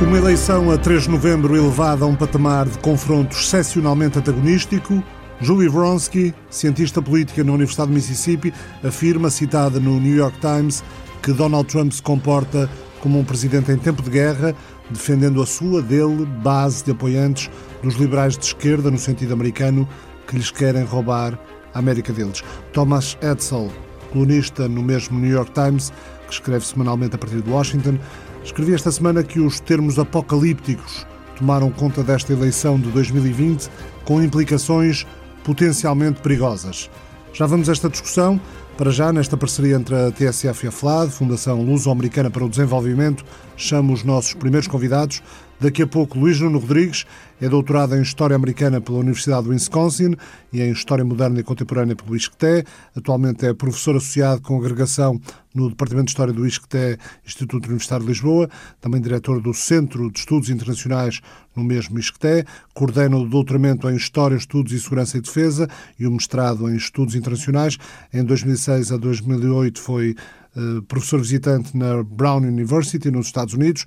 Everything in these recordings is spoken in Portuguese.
Uma eleição a 3 de novembro elevada a um patamar de confronto excepcionalmente antagonístico, Julie Vronsky, cientista política na Universidade de Mississippi, afirma, citada no New York Times, que Donald Trump se comporta como um presidente em tempo de guerra, defendendo a sua, dele, base de apoiantes dos liberais de esquerda, no sentido americano, que lhes querem roubar a América deles. Thomas Edsall, colunista no mesmo New York Times, que escreve semanalmente a partir de Washington, escrevia esta semana que os termos apocalípticos tomaram conta desta eleição de 2020 com implicações potencialmente perigosas. Já vamos a esta discussão, para já, nesta parceria entre a TSF e a FLAD, Fundação Luso-Americana para o Desenvolvimento, chamo os nossos primeiros convidados. Daqui a pouco, Luís Nuno Rodrigues é doutorado em História Americana pela Universidade do Wisconsin e em História Moderna e Contemporânea pelo ISCTE. Atualmente é professor associado com agregação no Departamento de História do ISCTE, Instituto Universitário de Lisboa, também diretor do Centro de Estudos Internacionais no mesmo ISCTE, coordena o doutoramento em História, Estudos e Segurança e Defesa e o mestrado em Estudos Internacionais. Em 2006 a 2008 foi uh, professor visitante na Brown University, nos Estados Unidos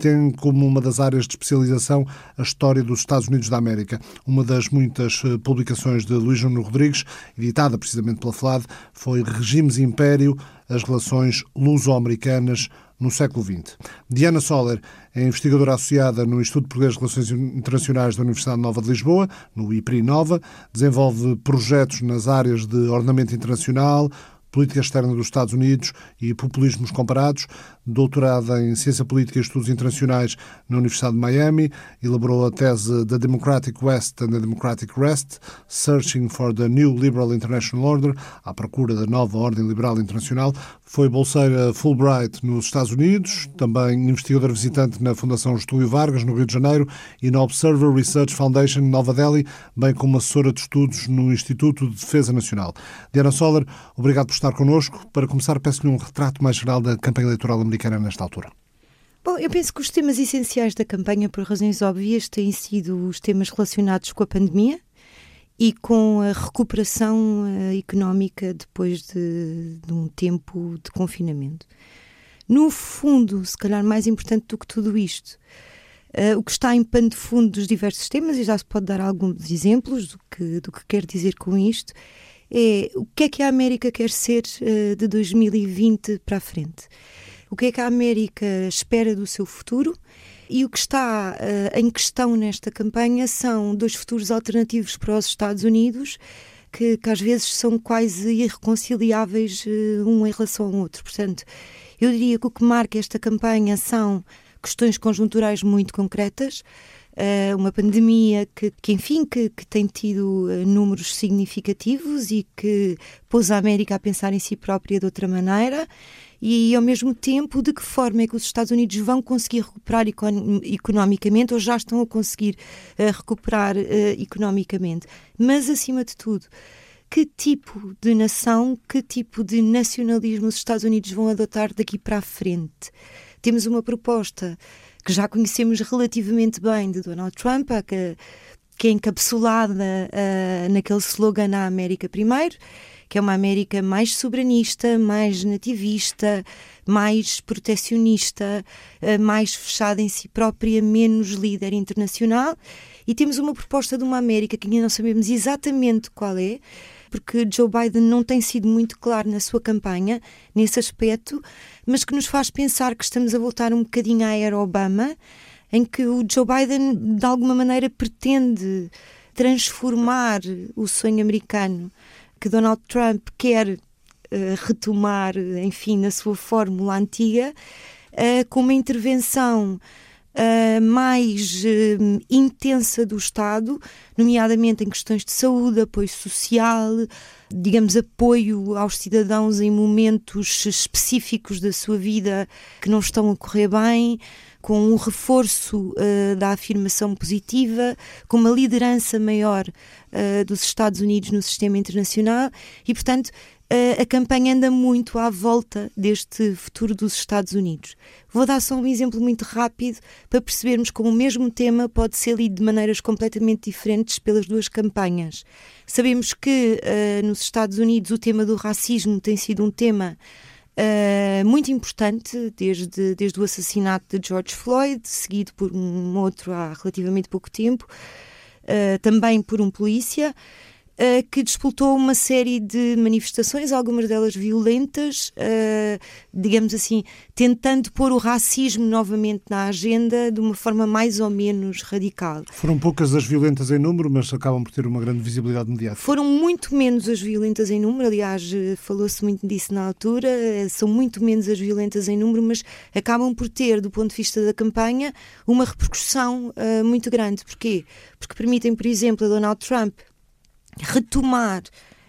tem como uma das áreas de especialização a história dos Estados Unidos da América. Uma das muitas eh, publicações de Luís João Rodrigues, editada precisamente pela FLAD, foi Regimes e Império, as relações luso-americanas no século XX. Diana Soller é investigadora associada no Instituto Português de Relações Internacionais da Universidade Nova de Lisboa, no IPRI Nova, desenvolve projetos nas áreas de ordenamento internacional, política externa dos Estados Unidos e populismos comparados, doutorada em Ciência Política e Estudos Internacionais na Universidade de Miami, elaborou a tese The Democratic West and the Democratic Rest, Searching for the New Liberal International Order, à procura da nova ordem liberal internacional, foi bolseira Fulbright nos Estados Unidos, também investigadora visitante na Fundação Getúlio Vargas, no Rio de Janeiro, e na Observer Research Foundation, em Nova Delhi, bem como assessora de estudos no Instituto de Defesa Nacional. Diana Soller, obrigado por estar connosco. Para começar, peço-lhe um retrato mais geral da campanha eleitoral americana nesta altura. Bom, eu penso que os temas essenciais da campanha, por razões óbvias, têm sido os temas relacionados com a pandemia e com a recuperação uh, económica depois de, de, um tempo de confinamento. No fundo, se calhar mais importante do que tudo isto, uh, o que está em pano de fundo dos diversos temas, e já se pode dar alguns exemplos do que, do que quer dizer com isto, é o que é que a América quer ser uh, de 2020 para a frente. O que é que a América espera do seu futuro e o que está uh, em questão nesta campanha são dois futuros alternativos para os Estados Unidos que, que às vezes são quase irreconciliáveis uh, um em relação ao outro. Portanto, eu diria que o que marca esta campanha são questões conjunturais muito concretas, uh, uma pandemia que, que enfim, que, que, tem tido números significativos e que pôs a América a pensar em si própria de outra maneira e, ao mesmo tempo, de que forma é que os Estados Unidos vão conseguir recuperar econ economicamente ou já estão a conseguir uh, recuperar economicamente. Mas, acima de tudo, que tipo de nação, que tipo de nacionalismo os Estados Unidos vão adotar daqui para a frente? Temos uma proposta que já conhecemos relativamente bem de Donald Trump, que, que é encapsulada uh, naquele slogan na América Primeiro, que é uma América mais soberanista, mais nativista, mais protecionista, uh, mais fechada em si própria, menos líder internacional. E temos uma proposta de uma América que ainda não sabemos exatamente qual é, porque Joe Biden não tem sido muito claro na sua campanha nesse aspecto, mas que nos faz pensar que estamos a voltar um bocadinho à era Obama, em que o Joe Biden, de alguma maneira, pretende transformar o sonho americano que Donald Trump quer uh, retomar, enfim, na sua fórmula antiga, uh, com uma intervenção uh, mais intensa do Estado, nomeadamente em questões de saúde, apoio social, digamos, apoio aos cidadãos em momentos específicos da sua vida que não estão a correr bem, com um reforço uh, da afirmação positiva, com uma liderança maior uh, dos Estados Unidos no sistema internacional e, portanto, a, a campanha anda muito à volta deste futuro dos Estados Unidos. Vou dar só um exemplo muito rápido para percebermos como o mesmo tema pode ser lido de maneiras completamente diferentes pelas duas campanhas. Sabemos que uh, nos Estados Unidos o tema do racismo tem sido um tema uh, muito importante desde, desde o assassinato de George Floyd, seguido por um outro há relativamente pouco tempo, uh, também por um polícia. Uh, que disputou uma série de manifestações, algumas delas violentas, uh, digamos assim, tentando pôr o racismo novamente na agenda de uma forma mais ou menos radical. Foram poucas as violentas em número, mas acabam por ter uma grande visibilidade mediática. Foram muito menos as violentas em número, aliás, eh, falou-se muito disso na altura, são muito menos as violentas em número, mas acabam por ter, do ponto de vista da campanha, uma repercussão uh, muito grande. Porquê? Porque permitem, por exemplo, a Donald Trump retomar.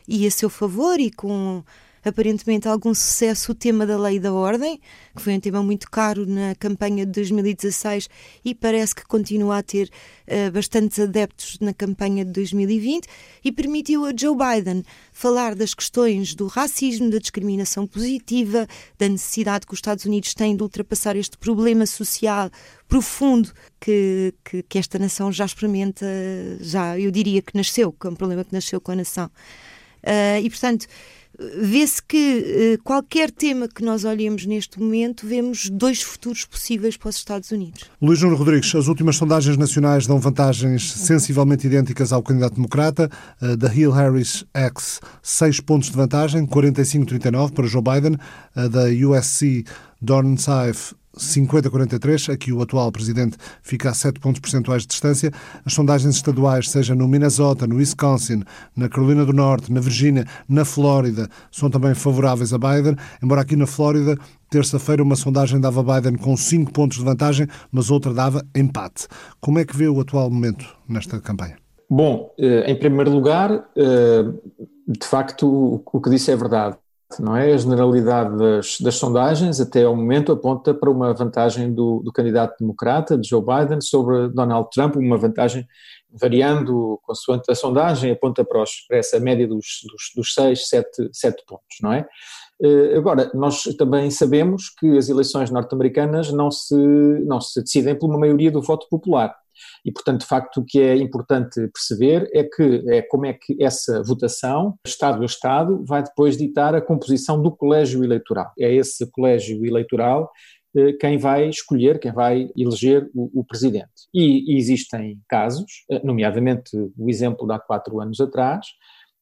E a seu favor e com aparentemente algum sucesso o tema da lei da ordem, que foi um tema muito caro na campanha de 2016 e parece que continua a ter uh, bastantes adeptos na campanha de 2020 e permitiu a Joe Biden falar das questões do racismo, da discriminação positiva, da necessidade que os Estados Unidos têm de ultrapassar este problema social profundo que, que, que esta nação já experimenta, já eu diria que nasceu, que é um problema que nasceu com a nação. Uh, e, portanto, vê-se que uh, qualquer tema que nós olhemos neste momento, vemos dois futuros possíveis para os Estados Unidos. Luís Júnior Rodrigues, as últimas sondagens nacionais dão vantagens sensivelmente idênticas ao candidato democrata, ah, uh, da Hill Harris X, 6 pontos de vantagem, 45-39 para Joe Biden, ah, uh, da USC Dornsife 50-43, aqui o atual presidente fica a 7 pontos percentuais de distância. As sondagens estaduais, seja no Minnesota, no Wisconsin, na Carolina do Norte, na Virgínia, na Flórida, são também favoráveis a Biden, embora aqui na Flórida Terça-feira, uma sondagem dava Biden com 5 pontos de vantagem, mas outra dava empate. Como é que vê o atual momento nesta campanha? Bom, eh, em primeiro lugar, eh, de facto, o que disse é verdade não é? A generalidade das, das sondagens, até ao momento, aponta para uma vantagem do, do, candidato democrata, de Joe Biden, sobre Donald Trump, uma vantagem variando consoante a sondagem, aponta para, os, para essa média dos, dos, dos seis, sete, sete pontos, não é? Eh, agora, nós também sabemos que as eleições norte-americanas não se, não se decidem por uma maioria do voto popular. E, portanto, de facto, o que é importante perceber é que é como é que essa votação, Estado a Estado, vai depois ditar a composição do colégio eleitoral. É esse colégio eleitoral eh, quem vai escolher, quem vai eleger o, o, presidente. E, e existem casos, eh, nomeadamente o exemplo de há quatro anos atrás,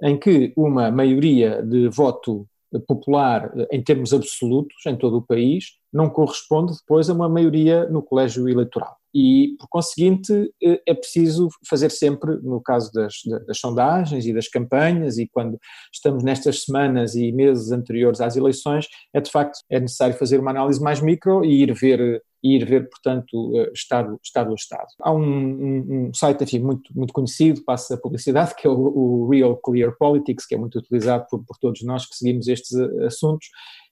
em que uma maioria de voto popular eh, em termos absolutos em todo o país não corresponde depois a uma maioria no colégio eleitoral e, por conseguinte, eh, é preciso fazer sempre, no caso das, das, sondagens e das campanhas, e quando estamos nestas semanas e meses anteriores às eleições, é de facto é necessário fazer uma análise mais micro e ir ver ir ver, portanto, eh, Estado, estado a Estado. Há um, um, site, enfim, muito, muito conhecido, passa a publicidade, que é o, o, Real Clear Politics, que é muito utilizado por, por todos nós que seguimos estes eh, assuntos,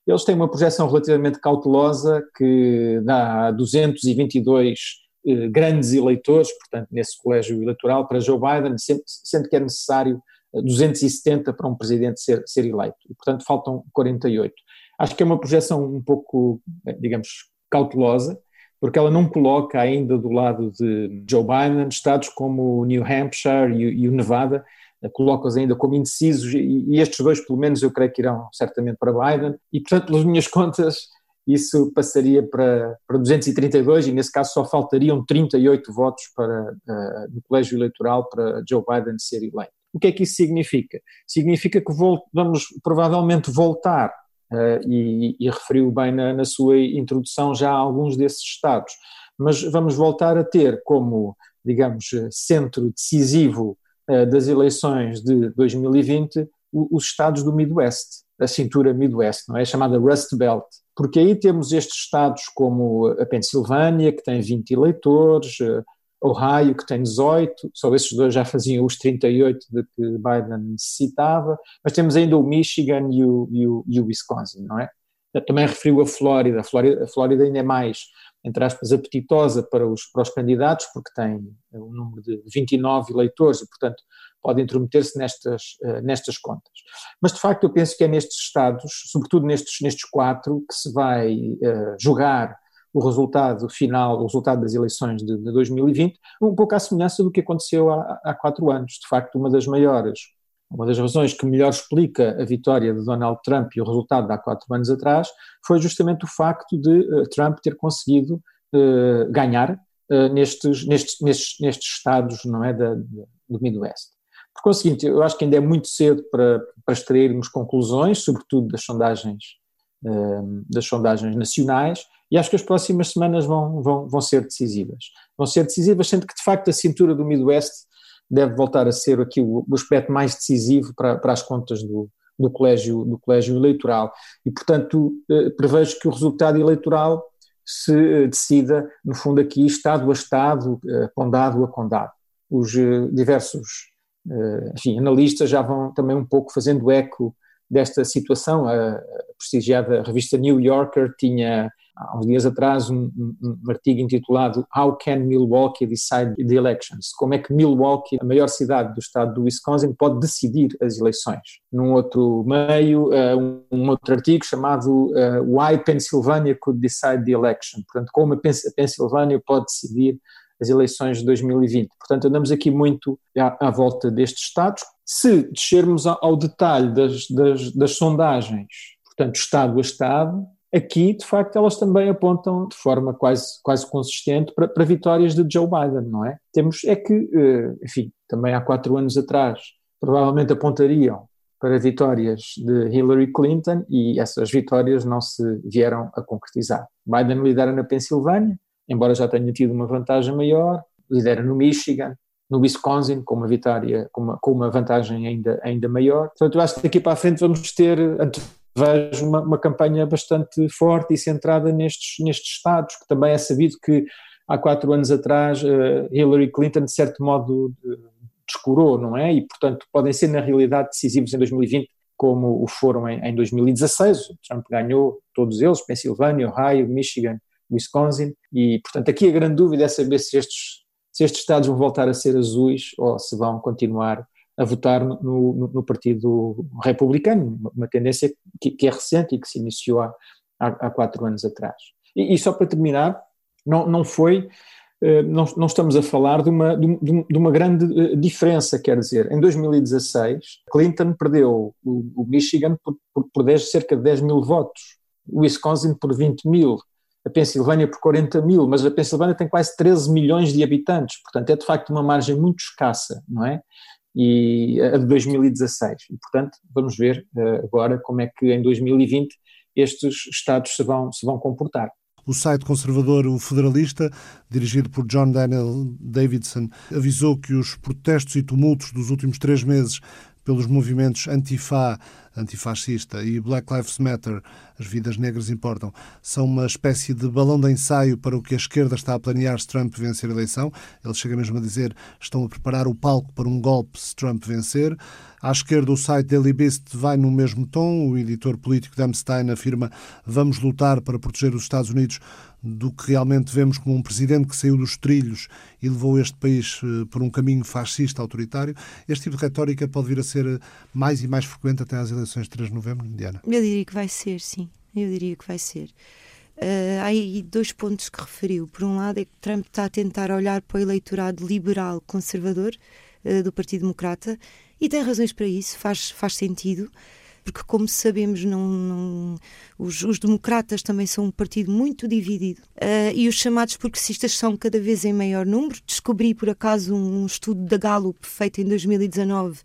eles têm uma projeção relativamente cautelosa que dá 222 eh, grandes eleitores, portanto, nesse colégio eleitoral para Joe Biden, sendo que é necessário 270 para um presidente ser, ser eleito. E, portanto, faltam 48. Acho que é uma projeção um pouco, digamos, cautelosa, porque ela não coloca ainda do lado de Joe Biden estados como New Hampshire e, o Nevada, eh, coloca-os ainda como indecisos, e, estes dois, pelo menos, eu creio que irão certamente para Biden, e portanto, pelas minhas contas, isso passaria para, para 232 e nesse caso só faltariam 38 votos para, uh, no colégio eleitoral para Joe Biden ser eleito. O que é que isso significa? Significa que vamos provavelmente voltar, uh, e, e, referiu bem na, na sua introdução já alguns desses estados, mas vamos voltar a ter como, digamos, centro decisivo uh, das eleições de 2020 os estados do Midwest, da cintura Midwest, não é? Chamada Rust Belt porque aí temos estes estados como a Pensilvânia, que tem 20 eleitores, eh, Ohio, que tem 18, só esses dois já faziam os 38 de que Biden necessitava, mas temos ainda o Michigan e o, e o, e o Wisconsin, não é? Também referiu a Flórida. a Flórida, a Flórida ainda é mais, entre aspas, apetitosa para os, para os candidatos, porque tem um número de 29 eleitores e, portanto, pode intrometer-se nestas, uh, nestas contas. Mas, de facto, eu penso que é nestes estados, sobretudo nestes, nestes quatro, que se vai uh, o resultado final, o resultado das eleições de, de 2020, um pouco à semelhança do que aconteceu há, há, quatro anos. De facto, uma das maiores, uma das razões que melhor explica a vitória de Donald Trump e o resultado de há quatro anos atrás foi justamente o facto de uh, Trump ter conseguido uh, ganhar uh, nestes, nestes, nestes, nestes estados não é, da, do Midwest. Por conseguinte, eu acho que ainda é muito cedo para, para extrairmos conclusões, sobretudo das sondagens, das sondagens nacionais, e acho que as próximas semanas vão, vão, vão ser decisivas. Vão ser decisivas, sendo que de facto a cintura do Midwest deve voltar a ser aqui o, o aspecto mais decisivo para, para as contas do, do, colégio, do colégio eleitoral. E, portanto, eh, prevejo que o resultado eleitoral se eh, decida, no fundo, aqui, Estado a Estado, eh, condado a condado. Os diversos enfim, analistas já vão também um pouco fazendo eco desta situação. A prestigiada revista New Yorker tinha há uns dias atrás um, um, um, artigo intitulado How Can Milwaukee Decide the Elections? Como é que Milwaukee, a maior cidade do estado do Wisconsin, pode decidir as eleições? Num outro meio, uh, um, outro artigo chamado uh, Why Pennsylvania Could Decide the Election? Portanto, como a Pensilvânia pode decidir as eleições de 2020. Portanto, andamos aqui muito à, à volta destes estados. Se descermos ao, ao detalhe das, das, das sondagens, portanto, Estado a Estado, aqui, de facto, elas também apontam de forma quase, quase consistente para, para vitórias de Joe Biden, não é? Temos, é que, eh, enfim, também há quatro anos atrás, provavelmente apontariam para vitórias de Hillary Clinton e essas vitórias não se vieram a concretizar. Biden lidera na Pensilvânia, embora já tenha tido uma vantagem maior, lidera no Michigan, no Wisconsin, com uma vitória, com uma, com uma vantagem ainda, ainda maior. Portanto, eu acho que daqui para a frente vamos ter, vejo uma, uma, campanha bastante forte e centrada nestes, nestes estados, que também é sabido que há quatro anos atrás uh, Hillary Clinton, de certo modo, descurou, não é? E, portanto, podem ser, na realidade, decisivos em 2020, como o foram em, em 2016. O Trump ganhou todos eles, Pensilvânia, Ohio, Michigan, Wisconsin, e, portanto, aqui a grande dúvida é saber se estes, se estes estados vão voltar a ser azuis ou se vão continuar a votar no, no, no Partido Republicano, uma tendência que, que, é recente e que se iniciou há, há, quatro anos atrás. E, e, só para terminar, não, não foi, eh, não, não estamos a falar de uma, de, uma grande eh, diferença, quer dizer, em 2016, Clinton perdeu o, o Michigan por, por, por 10, cerca de 10 mil votos, o Wisconsin por 20 mil, a Pensilvânia por 40 mil, mas a Pensilvânia tem quase 13 milhões de habitantes, portanto é de facto uma margem muito escassa, não é? E a de 2016. E, portanto, vamos ver uh, agora como é que em 2020 estes Estados se vão, se vão comportar. O site conservador O Federalista, dirigido por John Daniel Davidson, avisou que os protestos e tumultos dos últimos três meses pelos movimentos antifa, antifascista e Black Lives Matter, as vidas negras importam, são uma espécie de balão de ensaio para o que a esquerda está a planear se Trump vencer a eleição. Ele chega mesmo a dizer estão a preparar o palco para um golpe se Trump vencer. À esquerda, o site Daily Beast vai no mesmo tom. O editor político Dan Stein afirma vamos lutar para proteger os Estados Unidos do que realmente vemos como um presidente que saiu dos trilhos e levou este país eh, por um caminho fascista, autoritário. Este tipo de retórica pode vir a ser eh, mais e mais frequente até às eleições de 3 de novembro, Diana? Eu diria que vai ser, sim. Eu diria que vai ser. Uh, há aí dois pontos que referiu. Por um lado, é que Trump está a tentar olhar para o eleitorado liberal conservador uh, do Partido Democrata e tem razões para isso, faz, faz sentido porque, como sabemos, não, não os, os, democratas também são um partido muito dividido uh, e os chamados progressistas são cada vez em maior número. Descobri, por acaso, um, um estudo da Gallup feito em 2019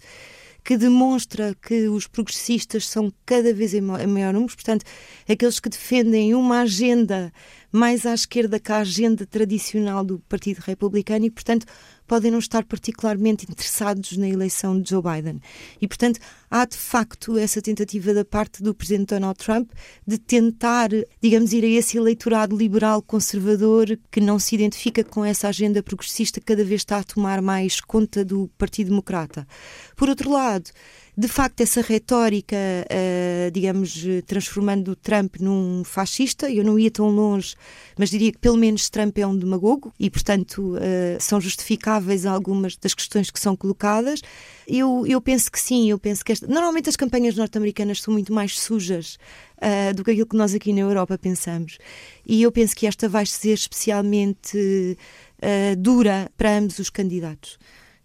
que demonstra que os progressistas são cada vez em maior número, portanto, aqueles que defendem uma agenda mais à esquerda que a agenda tradicional do Partido Republicano e, portanto, podem não estar particularmente interessados na eleição de Joe Biden. E, portanto, há de facto essa tentativa da parte do presidente Donald Trump de tentar, digamos, ir a esse eleitorado liberal conservador que não se identifica com essa agenda progressista cada vez está a tomar mais conta do Partido Democrata. Por outro lado, de facto, essa retórica, uh, digamos, transformando Trump num fascista, eu não ia tão longe, mas diria que pelo menos Trump é um demagogo e, portanto, uh, são justificáveis algumas das questões que são colocadas. Eu, eu penso que sim, eu penso que esta... normalmente as campanhas norte-americanas são muito mais sujas uh, do que aquilo que nós aqui na Europa pensamos. E eu penso que esta vai ser especialmente dura para ambos os candidatos.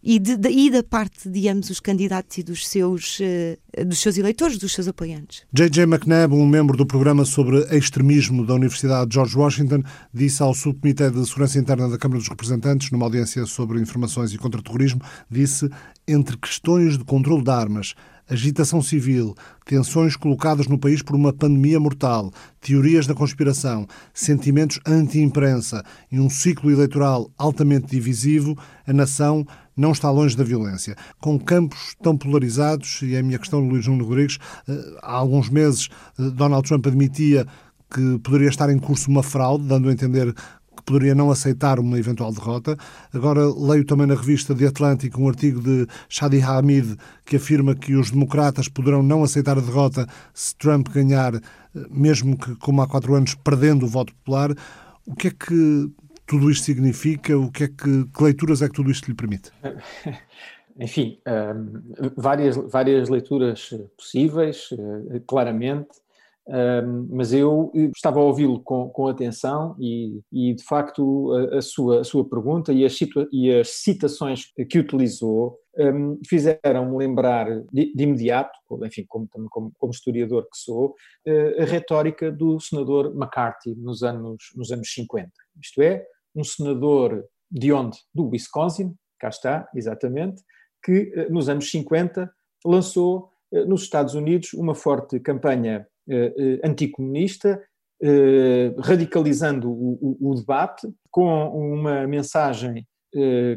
E, de, de, e da parte de ambos os candidatos e dos seus, uh, dos seus eleitores, dos seus apoiantes. J.J. McNabb, um membro do programa sobre extremismo da Universidade de George Washington, disse ao Subcomitê de Segurança Interna da Câmara dos Representantes, numa audiência sobre informações e contra-terrorismo, disse entre questões de controle de armas, agitação civil, tensões colocadas no país por uma pandemia mortal, teorias da conspiração, sentimentos anti-imprensa e um ciclo eleitoral altamente divisivo, a nação não está longe da violência. Com campos tão polarizados, e é a minha questão, Luís Nuno Rodrigues, eh, há alguns meses eh, Donald Trump admitia que poderia estar em curso uma fraude, dando a entender poderia não aceitar uma eventual derrota. Agora leio também na revista The Atlantic um artigo de Shadi Hamid que afirma que os democratas poderão não aceitar a derrota se Trump ganhar, eh, mesmo que, como há quatro anos, perdendo o voto popular. O que é que tudo isto significa? O que é que, que leituras é que tudo isto lhe permite? Enfim, um, várias, várias leituras possíveis, uh, claramente, mas eu estava a ouvi-lo com, com atenção e, e, de facto, a, a, sua, a sua pergunta e as, e as citações que utilizou um, fizeram-me lembrar de, de, imediato, enfim, como, como, como historiador que sou, uh, a retórica do senador McCarthy nos anos, nos anos 50. Isto é, um senador de onde? Do Wisconsin, cá está, exatamente, que eh, nos anos 50 lançou eh, nos Estados Unidos uma forte campanha eh, anticomunista, radicalizando o, o, debate, com uma mensagem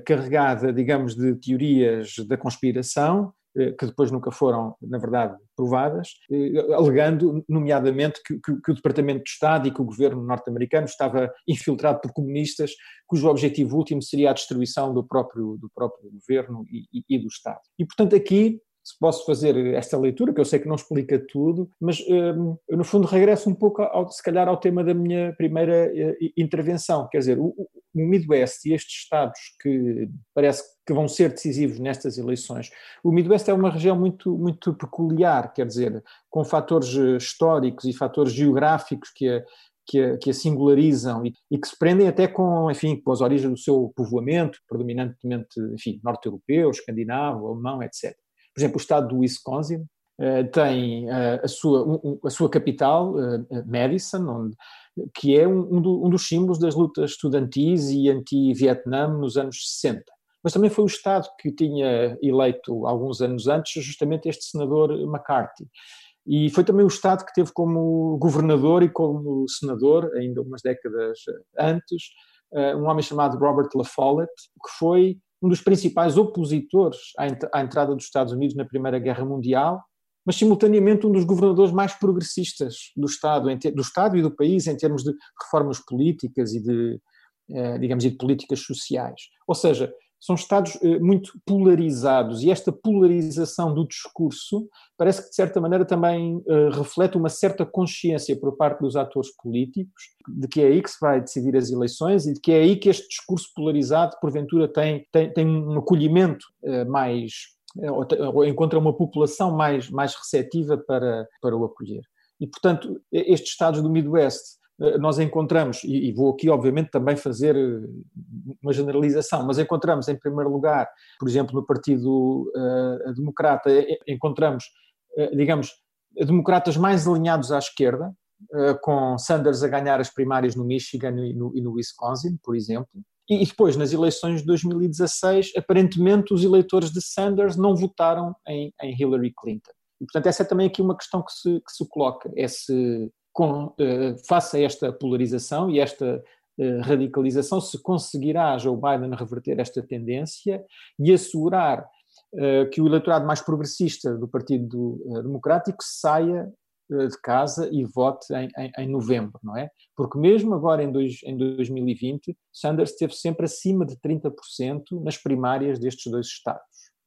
carregada, digamos, de teorias da conspiração, eh, que depois nunca foram, na verdade, provadas, eh, alegando, nomeadamente, que, que, que, o Departamento de Estado e que o governo norte-americano estava infiltrado por comunistas, cujo objetivo último seria a destruição do próprio, do próprio governo e, e, e do Estado. E, portanto, aqui se posso fazer esta leitura, que eu sei que não explica tudo, mas um, eu no fundo regresso um pouco, ao, se calhar, ao tema da minha primeira uh, intervenção, quer dizer, o, o, Midwest e estes estados que parece que vão ser decisivos nestas eleições, o Midwest é uma região muito, muito peculiar, quer dizer, com fatores eh, históricos e fatores geográficos que a, que a, que a singularizam e, e, que se prendem até com, enfim, com as origens do seu povoamento, predominantemente, enfim, norte-europeu, escandinavo, alemão, etc. Por exemplo, o estado do Wisconsin uh, tem uh, a, sua, a sua capital, uh, Madison, onde, que é um, um, dos símbolos das lutas estudantis e anti-Vietnã nos anos 60. Mas também foi o Estado que tinha eleito, alguns anos antes, justamente este senador McCarthy. E foi também o Estado que teve como governador e como senador, ainda umas décadas antes, um homem chamado Robert La Follette, que foi um dos principais opositores à, entrada dos Estados Unidos na Primeira Guerra Mundial, mas simultaneamente um dos governadores mais progressistas do Estado, do Estado e do país em termos de reformas políticas e de, eh, digamos, e de políticas sociais. Ou seja, são Estados eh, muito polarizados e esta polarização do discurso parece que, de certa maneira, também uh, reflete uma certa consciência por parte dos atores políticos de que é aí que se vai decidir as eleições e de que é aí que este discurso polarizado, porventura, tem, tem, tem um acolhimento uh, mais. Ou encontra uma população mais, mais receptiva para, para o acolher. E, portanto, estes Estados do Midwest eh, nós encontramos, e vou aqui obviamente também fazer eh, uma generalização, mas encontramos em primeiro lugar, por exemplo, no Partido uh, Democrata, encontramos, digamos, democratas mais alinhados à esquerda, com Sanders a ganhar as primárias no Michigan e no, e no Wisconsin, por exemplo. E, e depois, nas eleições de 2016, aparentemente os eleitores de Sanders não votaram em, em Hillary Clinton. E, portanto, essa é também aqui uma questão que se, que se coloca, é se com, eh, face a esta polarização e esta eh, radicalização, se conseguirá Joe Biden reverter esta tendência e assegurar eh, que o eleitorado mais progressista do Partido Democrático saia de casa e vote em, em, em, novembro, não é? Porque mesmo agora em, dois, em 2020, Sanders esteve sempre acima de 30% nas primárias destes dois estados.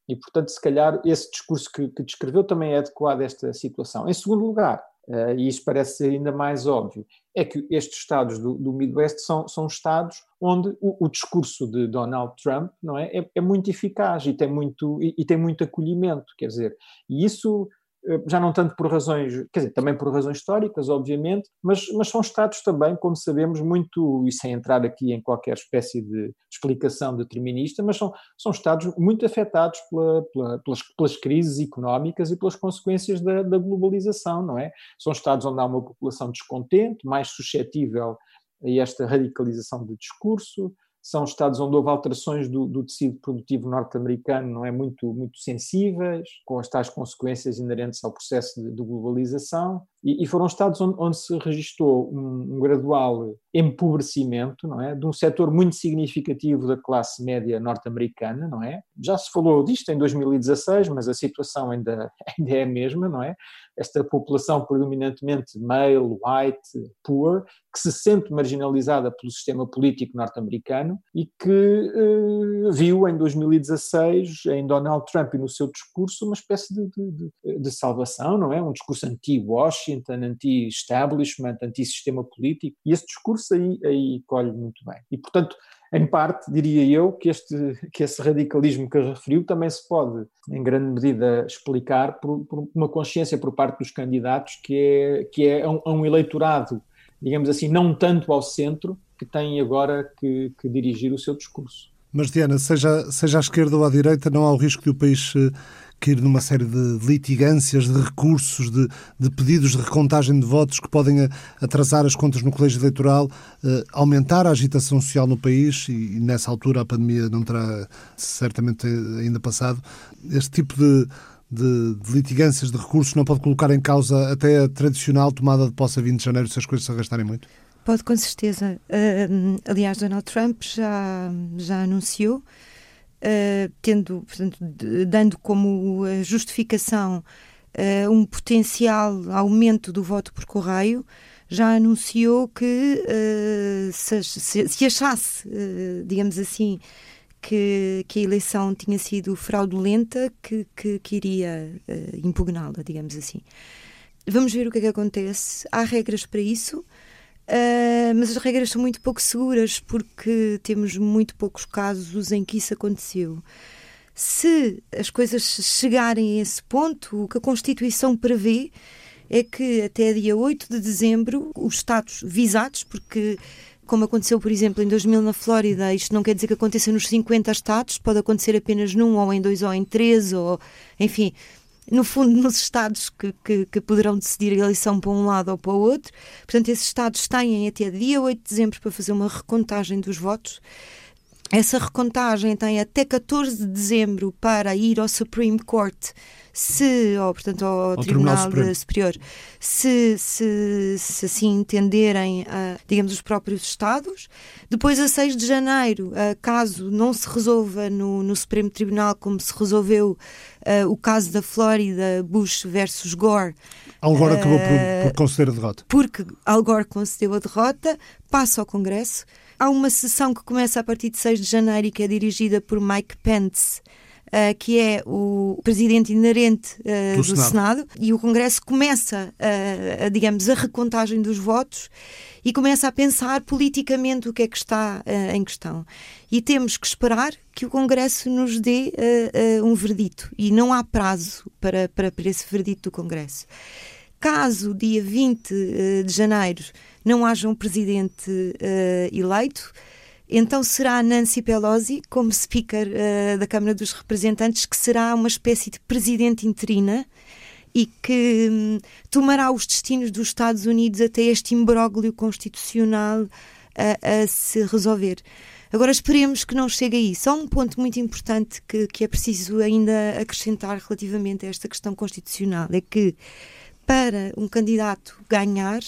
E, portanto, se calhar esse discurso que, que descreveu também é adequado a esta situação. Em segundo lugar, uh, e isso parece ser ainda mais óbvio, é que estes estados do, do Midwest são, são estados onde o, o, discurso de Donald Trump não é, é, é muito eficaz e tem muito, e, e, tem muito acolhimento, quer dizer, e isso eh, já não tanto por razões, quer dizer, também por razões históricas, obviamente, mas, mas são Estados também, como sabemos, muito, e sem entrar aqui em qualquer espécie de explicação determinista, mas são, são Estados muito afetados pela, pela, pelas, pelas crises económicas e pelas consequências da, da globalização, não é? São Estados onde há uma população descontente, mais suscetível a esta radicalização de discurso, são estados onde houve alterações do, do tecido produtivo norte-americano, não é? Muito, muito sensíveis, com as tais consequências inerentes ao processo de, de globalização, e, e, foram estados onde, onde se registrou um, um, gradual empobrecimento, não é, de um setor muito significativo da classe média norte-americana, não é? Já se falou disto em 2016, mas a situação ainda, ainda é a mesma, não é? Esta população predominantemente male, white, poor, que se sente marginalizada pelo sistema político norte-americano e que eh, viu em 2016, em Donald Trump e no seu discurso, uma espécie de, de, de salvação, não é? Um discurso anti-Washington, Washington, anti-establishment, anti-sistema político, e esse discurso aí, aí colhe muito bem. E, portanto, em parte, diria eu, que, este, que esse radicalismo que referiu também se pode, em grande medida, explicar por, por uma consciência por parte dos candidatos que é, que é a um, um eleitorado, digamos assim, não tanto ao centro, que tem agora que, que dirigir o seu discurso. Mas, Diana, seja, seja à esquerda ou à direita, não há o risco de o país eh, cair numa série de litigâncias, de recursos, de, de, pedidos de recontagem de votos que podem atrasar as contas no colégio eleitoral, eh, aumentar a agitação social no país e, e, nessa altura a pandemia não terá certamente ainda passado. Este tipo de, de, de litigâncias, de recursos, não pode colocar em causa até a tradicional tomada de posse a 20 de janeiro se as coisas se arrastarem muito? Pode, com certeza. Uh, aliás, Donald Trump já, já anunciou, uh, tendo, portanto, dando como justificação uh, um potencial aumento do voto por correio, já anunciou que se, se, se, achasse, digamos assim, que, que, a eleição tinha sido fraudulenta, que, que, que iria impugná-la, digamos assim. Vamos ver o que é que acontece. Há regras para isso. Uh, mas as regras são muito pouco seguras porque temos muito poucos casos em que isso aconteceu. Se as coisas chegarem a esse ponto, o que a Constituição prevê é que até dia 8 de dezembro os Estados visados, porque como aconteceu, por exemplo, em 2000 na Flórida, isto não quer dizer que aconteça nos 50 estados, pode acontecer apenas num, ou em dois, ou em três, ou enfim, no fundo, nos Estados que, que, que, poderão decidir a eleição para um lado ou para o outro. Portanto, esses Estados têm até dia 8 de dezembro para fazer uma recontagem dos votos. Essa recontagem tem até 14 de dezembro para ir ao Supreme Court se, ou portanto ao, ao Tribunal, Tribunal Superior, se, se, se, assim entenderem, uh, digamos, os próprios Estados. Depois, a 6 de janeiro, uh, caso não se resolva no, no Supremo Tribunal, como se resolveu uh, o caso da Flórida, Bush versus Gore. Al Gore acabou por, por conceder a derrota. Porque Al Gore concedeu a derrota, passa ao Congresso. Há uma sessão que começa a partir de 6 de janeiro e que é dirigida por Mike Pence, uh, que é o presidente inerente uh, do, do Senado. Senado. e o Congresso começa, uh, a, digamos, a recontagem dos votos e começa a pensar politicamente o que é que está uh, em questão. E temos que esperar que o Congresso nos dê uh, uh, um verdito. E não há prazo para, para, para esse verdito do Congresso. Caso dia 20 de janeiro não haja um presidente eleito, então será Nancy Pelosi, como Speaker uh, da Câmara dos Representantes, que será uma espécie de presidente interina e que hum, tomará os destinos dos Estados Unidos até este imbróglio constitucional a, a, se resolver. Agora esperemos que não chegue a isso. Há um ponto muito importante que, que é preciso ainda acrescentar relativamente a esta questão constitucional: é que para um candidato ganhar,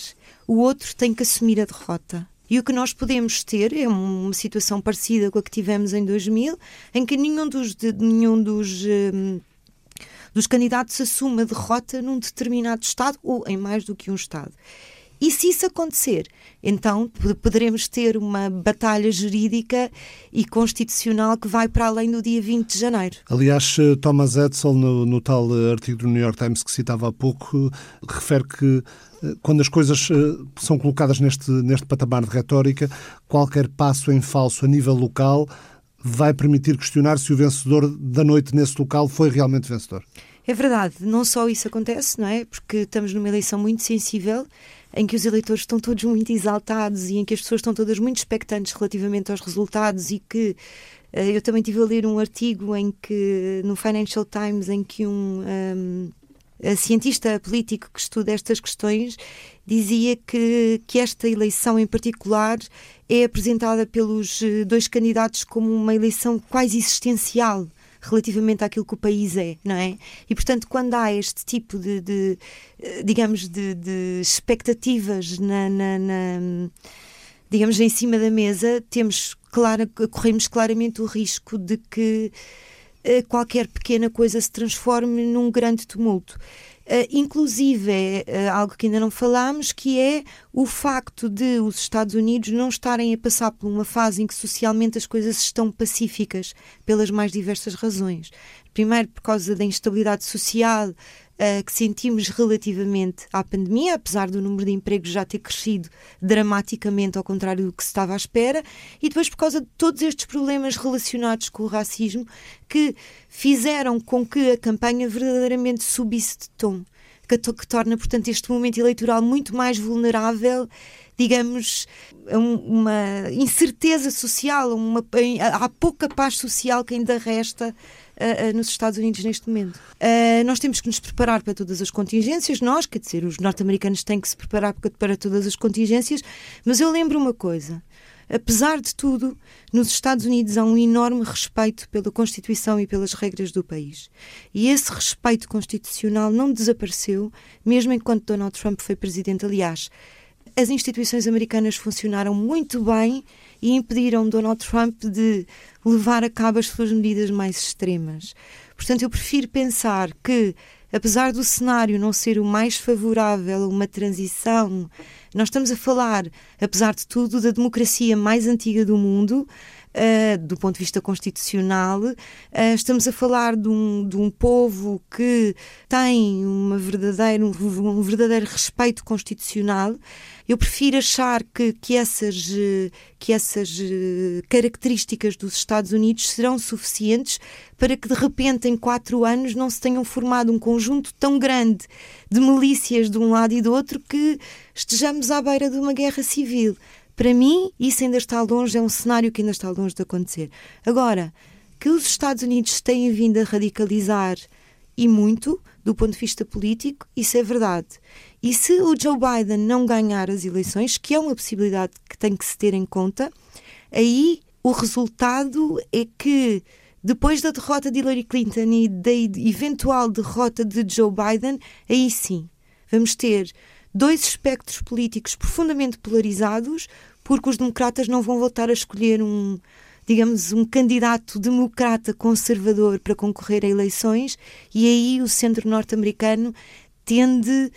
o outro tem que assumir a derrota. E o que nós podemos ter é uma situação parecida com a que tivemos em 2000, em que nenhum dos, de, nenhum dos, um, dos candidatos assume a derrota num determinado Estado ou em mais do que um Estado. E se isso acontecer, então poderemos ter uma batalha jurídica e constitucional que vai para além do dia 20 de janeiro. Aliás, eh, Thomas Edsel, no, no tal eh, artigo do New York Times que citava há pouco, refere que quando as coisas são colocadas neste, neste patamar de retórica, qualquer passo em falso a nível local vai permitir questionar se o vencedor da noite nesse local foi realmente vencedor. É verdade, não só isso acontece, não é? Porque estamos numa eleição muito sensível, em que os eleitores estão todos muito exaltados e em que as pessoas estão todas muito expectantes relativamente aos resultados e que uh, eu também tive a ler um artigo em que no Financial Times em que um, um cientista político que estuda estas questões dizia que, que esta eleição em particular é apresentada pelos eh, dois candidatos como uma eleição quase existencial relativamente àquilo que o país é, não é? E portanto, quando há este tipo de, de eh, digamos, de, de expectativas na, na, na, digamos, em cima da mesa, temos clara, corremos claramente o risco de que qualquer pequena coisa se transforme num grande tumulto. Uh, inclusive, é uh, algo que ainda não falámos, que é o facto de os Estados Unidos não estarem a passar por uma fase em que socialmente as coisas estão pacíficas, pelas mais diversas razões. Primeiro, por causa da instabilidade social, uh, que sentimos relativamente à pandemia, apesar do número de empregos já ter crescido dramaticamente, ao contrário do que se estava à espera, e depois por causa de todos estes problemas relacionados com o racismo que fizeram com que a campanha verdadeiramente subisse de tom. Que, torna, portanto, este momento eleitoral muito mais vulnerável digamos, uma incerteza social, uma, há pouca paz social que ainda resta uh, nos Estados Unidos neste momento. Uh, nós temos que nos preparar para todas as contingências, nós, quer dizer, os norte-americanos têm que se preparar para todas as contingências, mas eu lembro uma coisa. Apesar de tudo, nos Estados Unidos há um enorme respeito pela Constituição e pelas regras do país. E esse respeito constitucional não desapareceu, mesmo enquanto Donald Trump foi presidente. Aliás, as instituições americanas funcionaram muito bem e impediram Donald Trump de levar a cabo as suas medidas mais extremas. Portanto, eu prefiro pensar que, apesar do cenário não ser o mais favorável a uma transição, nós estamos a falar, apesar de tudo, da democracia mais antiga do mundo. Uh, do ponto de vista constitucional, uh, estamos a falar de um, de um povo que tem uma verdadeira, um, um verdadeiro respeito constitucional eu prefiro achar que, que essas, que essas eh, características dos Estados Unidos serão suficientes para que de repente em quatro anos não se tenham formado um conjunto tão grande de milícias de um lado e do outro que estejamos à beira de uma guerra civil. Para mim, isso ainda está longe, é um cenário que ainda está longe de acontecer. Agora, que os Estados Unidos têm vindo a radicalizar e muito do ponto de vista político, isso é verdade. E se o Joe Biden não ganhar as eleições, que é uma possibilidade que tem que se ter em conta, aí o resultado é que depois da derrota de Hillary Clinton e da eventual derrota de Joe Biden, aí sim vamos ter dois espectros políticos profundamente polarizados, porque os democratas não vão voltar a escolher um, digamos, um candidato democrata conservador para concorrer a eleições, e aí o centro norte-americano tende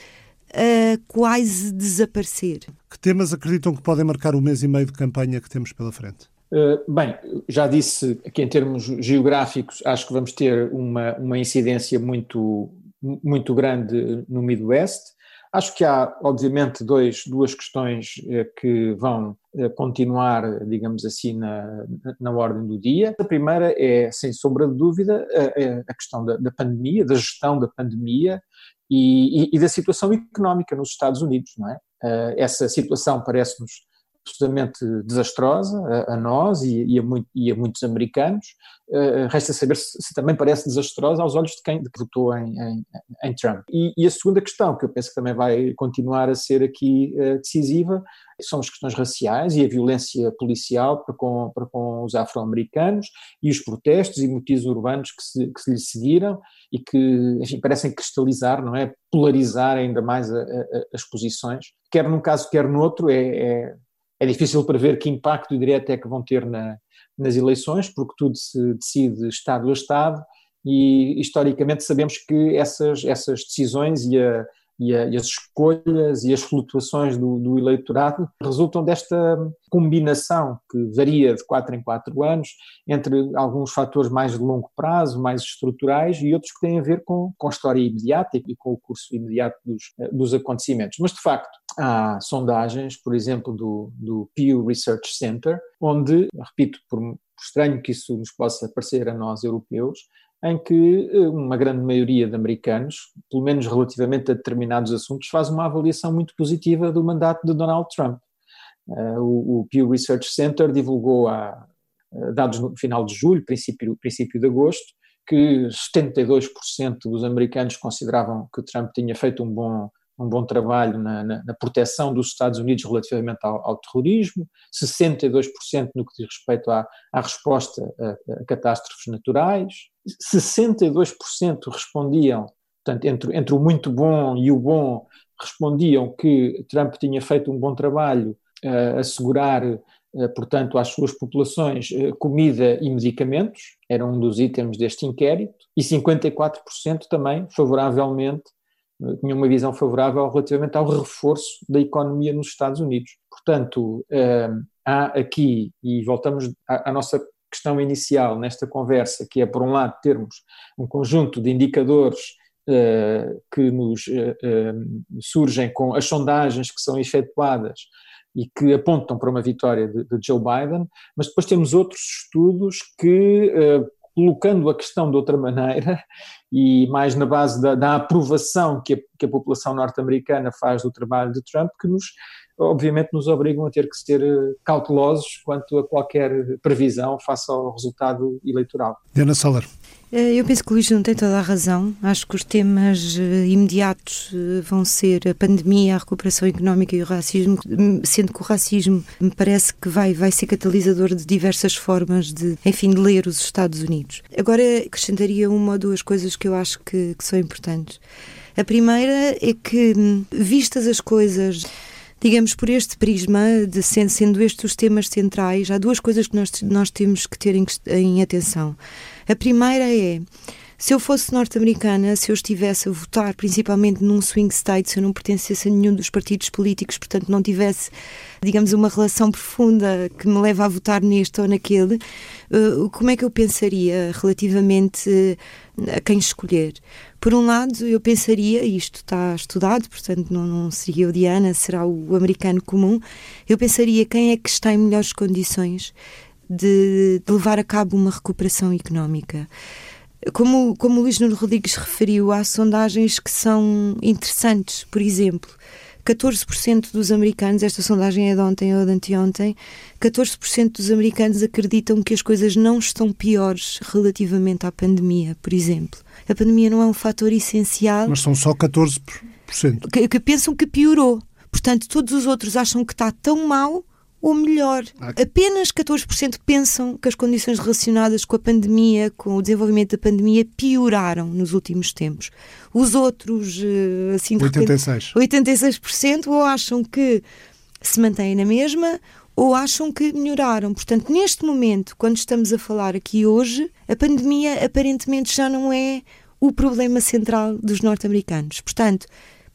a quase desaparecer. Que temas acreditam que podem marcar o mês e meio de campanha que temos pela frente? Uh, bem, já disse que em termos geográficos acho que vamos ter uma, uma incidência muito, muito grande no Midwest. Acho que há, obviamente, dois, duas questões eh, que vão eh, continuar, digamos assim, na, na ordem do dia. A primeira é, sem sombra de dúvida, a, a questão da, da, pandemia, da gestão da pandemia, e, e, da situação económica nos Estados Unidos, não é? Uh, essa situação parece-nos absolutamente desastrosa a, a nós e, e, a muito, e, a muitos americanos. Uh, resta saber se, se, também parece desastrosa aos olhos de quem votou em, em, em Trump. E, a segunda questão, que eu penso que também vai continuar a ser aqui uh, decisiva, são as questões raciais e a violência policial para com, para com os afro-americanos e os protestos e motivos urbanos que se, que se lhe seguiram e que enfim, parecem cristalizar, não é? Polarizar ainda mais a, a, as posições. Quer num caso, quer no outro, é, é, é difícil prever que impacto direto é que vão ter na, nas eleições, porque tudo se decide Estado a Estado e historicamente sabemos que essas, essas decisões e a, e, a, e, as escolhas e as flutuações do, do, eleitorado resultam desta combinação que varia de quatro em quatro anos entre alguns fatores mais de longo prazo, mais estruturais e outros que têm a ver com, com a história imediata e com o curso imediato dos, dos acontecimentos. Mas, de facto, há sondagens, por exemplo, do, do Pew Research Center, onde, repito, por estranho que isso nos possa parecer a nós europeus, em que eh, uma grande maioria de americanos, pelo menos relativamente a determinados assuntos, faz uma avaliação muito positiva do mandato de Donald Trump. Uh, o, o, Pew Research Center divulgou uh, dados no final de julho, princípio, princípio de agosto, que 72% dos americanos consideravam que Trump tinha feito um bom um bom trabalho na, na, na, proteção dos Estados Unidos relativamente ao, ao, terrorismo, 62% no que diz respeito à, à resposta a, a, catástrofes naturais, 62% respondiam, portanto, entre, entre o muito bom e o bom, respondiam que Trump tinha feito um bom trabalho a assegurar, portanto, às suas populações comida e medicamentos, era um dos itens deste inquérito, e 54% também favoravelmente tinha uma visão favorável relativamente ao reforço da economia nos Estados Unidos. Portanto, eh, há aqui, e voltamos à, nossa questão inicial nesta conversa, que é, por um lado, termos um conjunto de indicadores uh, que nos uh, surgem com as sondagens que são efetuadas e que apontam para uma vitória de, Joe Biden, mas depois temos outros estudos que, colocando a questão de outra maneira, e mais na base da, da aprovação que a, que a população norte-americana faz do trabalho de Trump, que nos, obviamente, nos obrigam a ter que ser eh, cautelosos quanto a qualquer previsão face ao resultado eleitoral. Diana Soller. Eh, eu penso que o Luís não tem toda a razão. Acho que os temas eh, imediatos eh, vão ser a pandemia, a recuperação económica e o racismo, sendo que o racismo me parece que vai, vai ser catalisador de diversas formas de, enfim, de ler os Estados Unidos. Agora acrescentaria uma ou duas coisas que eu acho que, que são importantes. A primeira é que, hum, vistas as coisas digamos, por este prisma, de sendo, sendo estes os temas centrais, há duas coisas que nós, nós temos que ter em, em atenção. A primeira é se eu fosse norte-americana, se eu estivesse a votar principalmente num swing state, se eu não pertencesse a nenhum dos partidos políticos, portanto não tivesse, digamos, uma relação profunda que me leva a votar neste ou naquele, uh, como é que eu pensaria relativamente uh, a quem escolher? Por um lado, eu pensaria, e isto está estudado, portanto não, não seria o Diana, será o americano comum, eu pensaria quem é que está em melhores condições de, de levar a cabo uma recuperação económica. Como, como o Luís Nuno Rodrigues referiu, há sondagens que são interessantes. Por exemplo, 14% dos americanos, esta sondagem é de ontem ou de anteontem, 14% dos americanos acreditam que as coisas não estão piores relativamente à pandemia, por exemplo. A pandemia não é um fator essencial. Mas são só 14%. Que, que pensam que piorou. Portanto, todos os outros acham que está tão mal ou melhor, apenas 14% pensam que as condições relacionadas com a pandemia, com o desenvolvimento da pandemia, pioraram nos últimos tempos. Os outros, eh, assim, de 86%. Repente, 86% ou acham que se mantêm na mesma ou acham que melhoraram. Portanto, neste momento, quando estamos a falar aqui hoje, a pandemia aparentemente já não é o problema central dos norte-americanos. Portanto,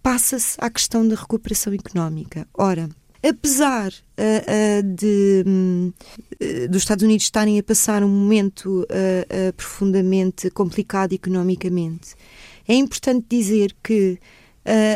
passa-se à questão da recuperação económica. Ora, apesar uh, uh, de um, uh, dos Estados Unidos estarem a passar um momento profundamente complicado economicamente, é importante dizer que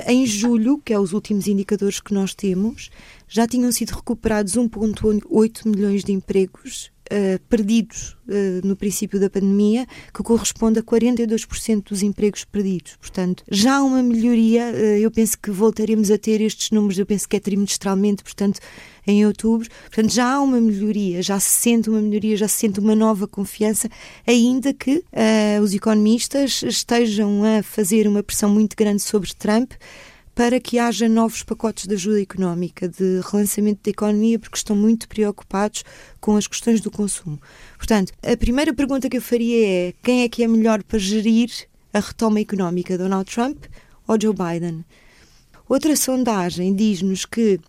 em julho, que é os últimos indicadores que nós temos, já tinham sido recuperados 1,8 milhões de empregos uh, perdidos uh, no princípio da pandemia, que corresponde a 42% dos empregos perdidos. Portanto, já há uma melhoria, uh, eu penso que voltaremos a ter estes números, eu penso que é trimestralmente, portanto, em outubro. Portanto, já há uma melhoria, já se sente uma melhoria, já se sente uma nova confiança, ainda que os economistas estejam a fazer uma pressão muito grande sobre Trump para que haja novos pacotes de ajuda económica, de relançamento da economia, porque estão muito preocupados com as questões do consumo. Portanto, a primeira pergunta que eu faria é: quem é que é melhor para gerir a retoma económica, Donald Trump ou Joe Biden? Outra sondagem diz-nos que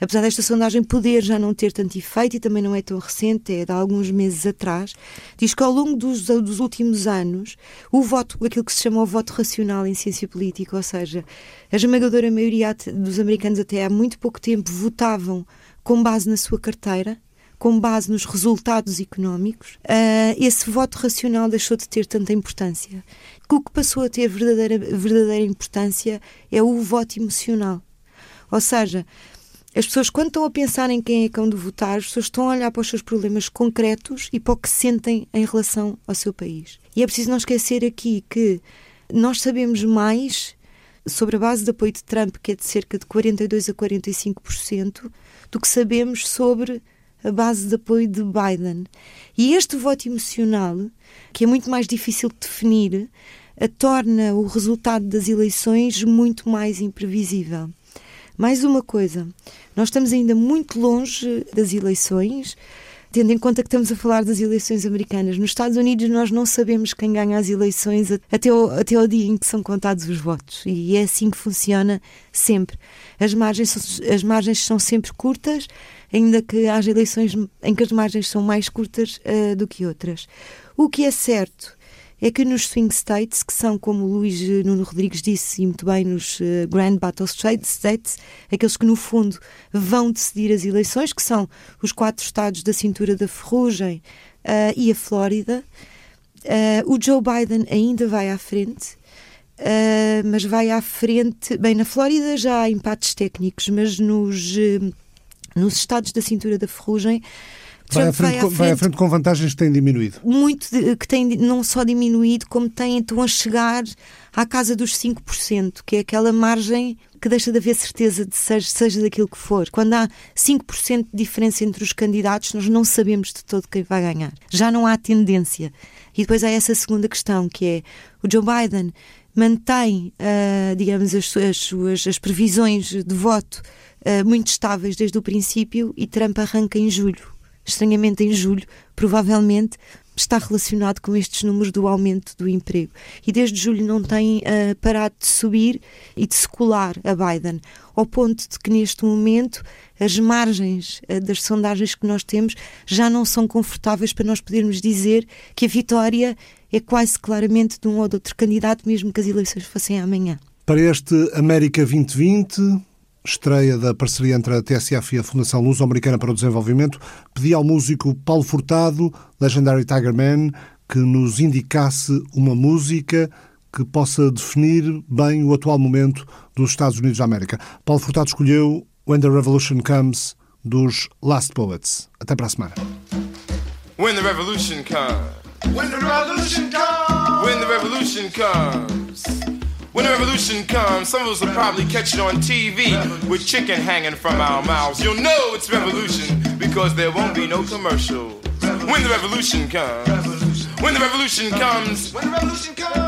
apesar desta sondagem poder já não ter tanto efeito e também não é tão recente, é de alguns meses atrás, diz que ao longo dos, dos últimos anos o voto, aquilo que se chama o voto racional em ciência política, ou seja, a esmagadora maioria dos americanos até há muito pouco tempo votavam com base na sua carteira, com base nos resultados económicos, uh, esse voto racional deixou de ter tanta importância. O que passou a ter verdadeira, verdadeira importância é o voto emocional. Ou seja, As pessoas, quando estão a pensar em quem é que hão de votar, as pessoas estão a olhar para os seus problemas concretos e para o que sentem em relação ao seu país. E é preciso não esquecer aqui que nós sabemos mais sobre a base de apoio de Trump, que é de cerca de 42 a 45%, do que sabemos sobre a base de apoio de Biden. E este voto emocional, que é muito mais difícil de definir, torna o resultado das eleições muito mais imprevisível. Mais uma coisa, nós estamos ainda muito longe das eleições, tendo em conta que estamos a falar das eleições americanas. Nos Estados Unidos, nós não sabemos quem ganha as eleições até o, até o dia em que são contados os votos. E é assim que funciona sempre. As margens, as margens são sempre curtas, ainda que haja eleições em que as margens são mais curtas uh, do que outras. O que é certo é que nos swing states, que são, como o Luís Nuno Rodrigues disse, e muito bem, nos uh, Grand Battle States, aqueles que no fundo vão decidir as eleições, que são os quatro estados da cintura da ferrugem uh, e a Flórida, uh, o Joe Biden ainda vai à frente. mas vai à frente. Bem, na Flórida já há empates técnicos, mas nos, nos estados da cintura da ferrugem Vai à, frente, vai, à frente, vai à frente com vantagens que têm diminuído. Muito, de, que têm não só diminuído, como têm, estão a chegar à casa dos 5%, que é aquela margem que deixa de haver certeza de seja, seja daquilo que for. Quando há 5% de diferença entre os candidatos, nós não sabemos de todo quem vai ganhar. Já não há tendência. E depois há essa segunda questão, que é o Joe Biden mantém, uh, digamos, as, as suas as previsões de voto uh, muito estáveis desde o princípio e Trump arranca em julho estranhamente em julho, provavelmente está relacionado com estes números do aumento do emprego. E desde julho não tem uh, parado de subir e de se colar a Biden, ao ponto de que neste momento as margens uh, das sondagens que nós temos já não são confortáveis para nós podermos dizer que a vitória é quase claramente de um ou de outro candidato, mesmo que as eleições fossem amanhã. Para este América 2020, estreia da parceria entre a TSF e a Fundação Luso-Americana para o Desenvolvimento, pedi ao músico Paulo Furtado, Legendary Tiger Man, que nos indicasse uma música que possa definir bem o atual momento dos Estados Unidos da América. Paulo Furtado escolheu When the Revolution Comes, dos Last Poets. Até para a semana. When the revolution comes. When the revolution comes. When the revolution comes. When the revolution comes, some of us will probably catch it on TV with chicken hanging from our mouths. You'll know it's revolution because there won't be no commercial. When the revolution comes, when the revolution comes, when the revolution comes,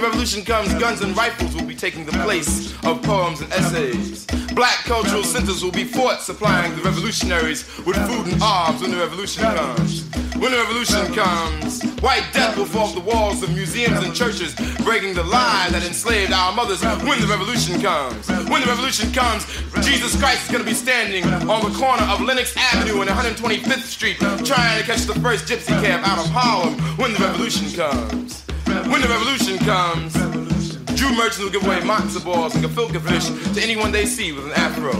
the revolution comes, guns and rifles will be taking the place of poems and essays. Black cultural centers will be fought, supplying the revolutionaries with food and arms when the revolution comes. When the revolution comes, white death will fall off the walls of museums and churches, breaking the lie that enslaved our mothers. When the revolution comes, when the revolution comes, Jesus Christ is going to be standing on the corner of Lenox Avenue and 125th Street, trying to catch the first gypsy cab out of Harlem. When the revolution comes, when the revolution comes. Jew merchants will give away matzo balls and gefilte fish to anyone they see with an afro.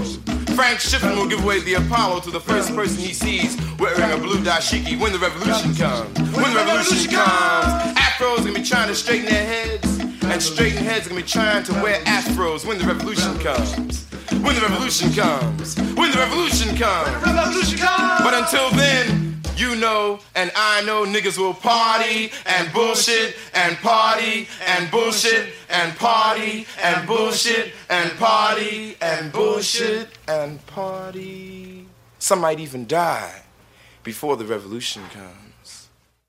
Frank Shippen will give away the Apollo to the first person he sees wearing a blue dashiki when the revolution comes. When the revolution comes, afros gonna be trying to straighten their heads, and straighten heads are gonna be trying to wear afros when the revolution comes. When the revolution comes. When the revolution comes. But until then, you know, and I know niggas will party and bullshit and party and bullshit and party and bullshit and party and bullshit and party. Some might even die before the revolution comes.